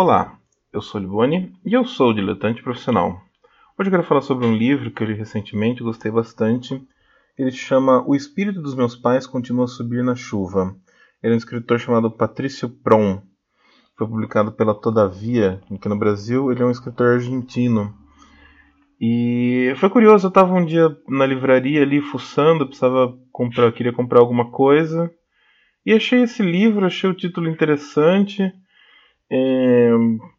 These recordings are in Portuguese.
Olá, eu sou Liboni e eu sou diletante profissional. Hoje eu quero falar sobre um livro que eu li recentemente e gostei bastante. Ele se chama O Espírito dos Meus Pais Continua a Subir na Chuva. Ele é um escritor chamado Patrício Prom. Foi publicado pela Todavia, aqui no Brasil. Ele é um escritor argentino. E foi curioso, eu estava um dia na livraria ali fuçando, precisava comprar, queria comprar alguma coisa. E achei esse livro, achei o título interessante. É,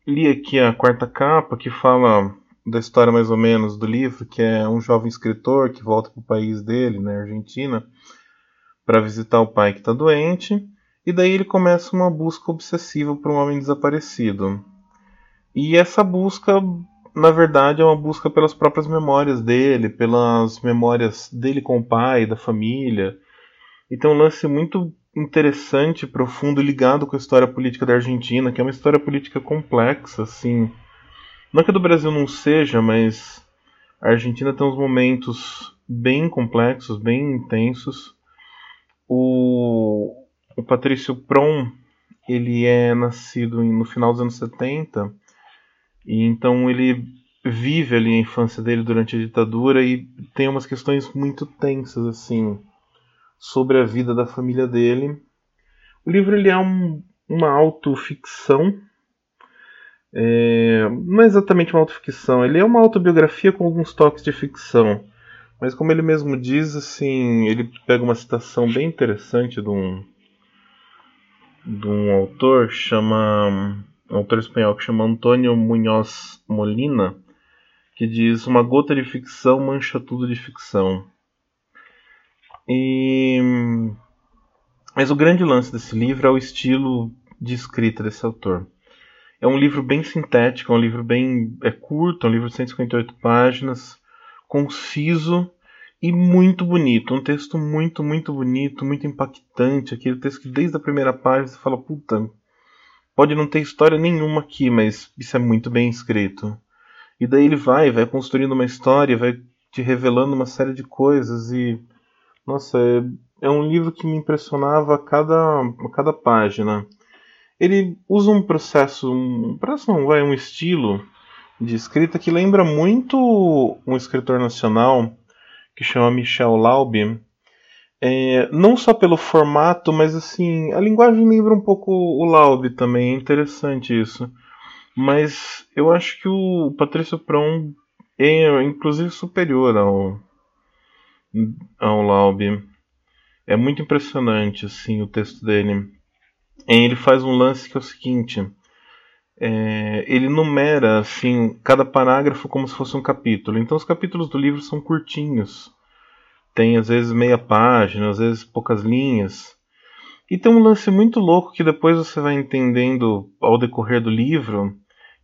li aqui a quarta capa que fala da história mais ou menos do livro, que é um jovem escritor que volta para o país dele, na Argentina, para visitar o pai que está doente, e daí ele começa uma busca obsessiva por um homem desaparecido. E essa busca na verdade, é uma busca pelas próprias memórias dele, pelas memórias dele com o pai, da família. E tem um lance muito interessante, profundo, ligado com a história política da Argentina, que é uma história política complexa, assim. Não que a do Brasil não seja, mas a Argentina tem uns momentos bem complexos, bem intensos. O, o Patrício Prom, ele é nascido no final dos anos 70 e então ele vive ali a infância dele durante a ditadura e tem umas questões muito tensas assim sobre a vida da família dele. O livro ele é um, uma autoficção. É, não é exatamente uma autoficção, ele é uma autobiografia com alguns toques de ficção. Mas como ele mesmo diz, assim, ele pega uma citação bem interessante de um, de um autor, chama um autor espanhol que chama Antônio Munhoz Molina, que diz: Uma gota de ficção mancha tudo de ficção. E... Mas o grande lance desse livro é o estilo de escrita desse autor. É um livro bem sintético, é um livro bem é curto, é um livro de 158 páginas, conciso e muito bonito. Um texto muito, muito bonito, muito impactante. Aquele texto que desde a primeira página você fala, puta, Pode não ter história nenhuma aqui, mas isso é muito bem escrito. E daí ele vai, vai construindo uma história, vai te revelando uma série de coisas e nossa, é, é um livro que me impressionava a cada, a cada página. Ele usa um processo, um processo vai um estilo de escrita que lembra muito um escritor nacional que chama Michel Laube, é, não só pelo formato, mas assim, a linguagem lembra um pouco o Laube também, é interessante isso. Mas eu acho que o Patrício Pron é inclusive superior ao, ao Laube. É muito impressionante assim o texto dele. Ele faz um lance que é o seguinte: é, ele numera assim cada parágrafo como se fosse um capítulo. Então os capítulos do livro são curtinhos tem às vezes meia página, às vezes poucas linhas. E tem um lance muito louco que depois você vai entendendo ao decorrer do livro,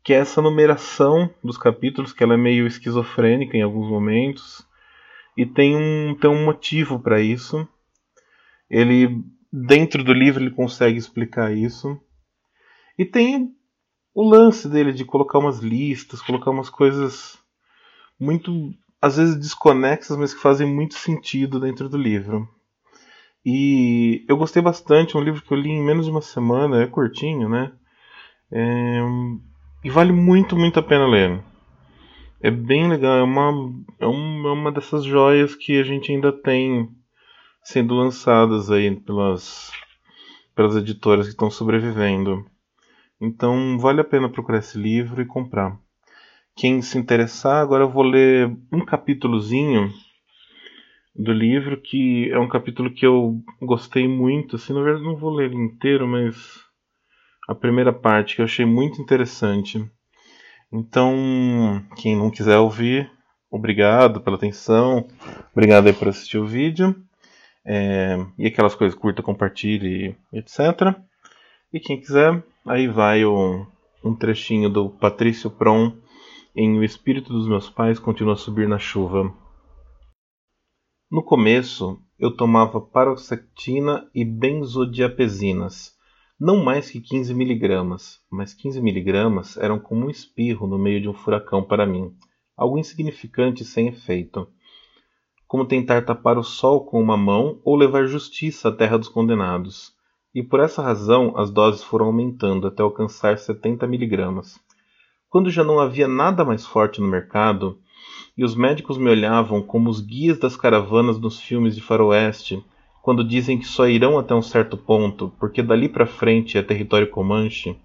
que é essa numeração dos capítulos, que ela é meio esquizofrênica em alguns momentos, e tem um, tem um motivo para isso. Ele dentro do livro ele consegue explicar isso. E tem o lance dele de colocar umas listas, colocar umas coisas muito às vezes desconexas, mas que fazem muito sentido dentro do livro. E eu gostei bastante, é um livro que eu li em menos de uma semana, é curtinho, né? É, e vale muito, muito a pena ler. É bem legal, é uma, é é uma dessas joias que a gente ainda tem sendo lançadas aí pelas, pelas editoras que estão sobrevivendo. Então vale a pena procurar esse livro e comprar quem se interessar, agora eu vou ler um capítulozinho do livro, que é um capítulo que eu gostei muito. Assim, na verdade, não vou ler ele inteiro, mas a primeira parte que eu achei muito interessante. Então, quem não quiser ouvir, obrigado pela atenção, obrigado aí por assistir o vídeo. É, e aquelas coisas curta, compartilhe, etc. E quem quiser, aí vai o, um trechinho do Patrício Prom em O Espírito dos Meus Pais Continua a Subir na Chuva. No começo, eu tomava paroxetina e benzodiazepinas, não mais que 15 miligramas, mas 15 miligramas eram como um espirro no meio de um furacão para mim, algo insignificante sem efeito. Como tentar tapar o sol com uma mão ou levar justiça à terra dos condenados. e por essa razão as doses foram aumentando até alcançar 70 miligramas. Quando já não havia nada mais forte no mercado, e os médicos me olhavam como os guias das caravanas nos filmes de faroeste, quando dizem que só irão até um certo ponto, porque dali para frente é território comanche,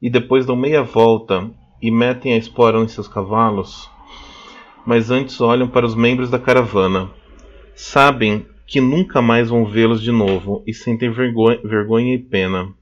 e depois dão meia volta e metem a espora em seus cavalos, mas antes olham para os membros da caravana. Sabem que nunca mais vão vê-los de novo e sentem vergonha, vergonha e pena.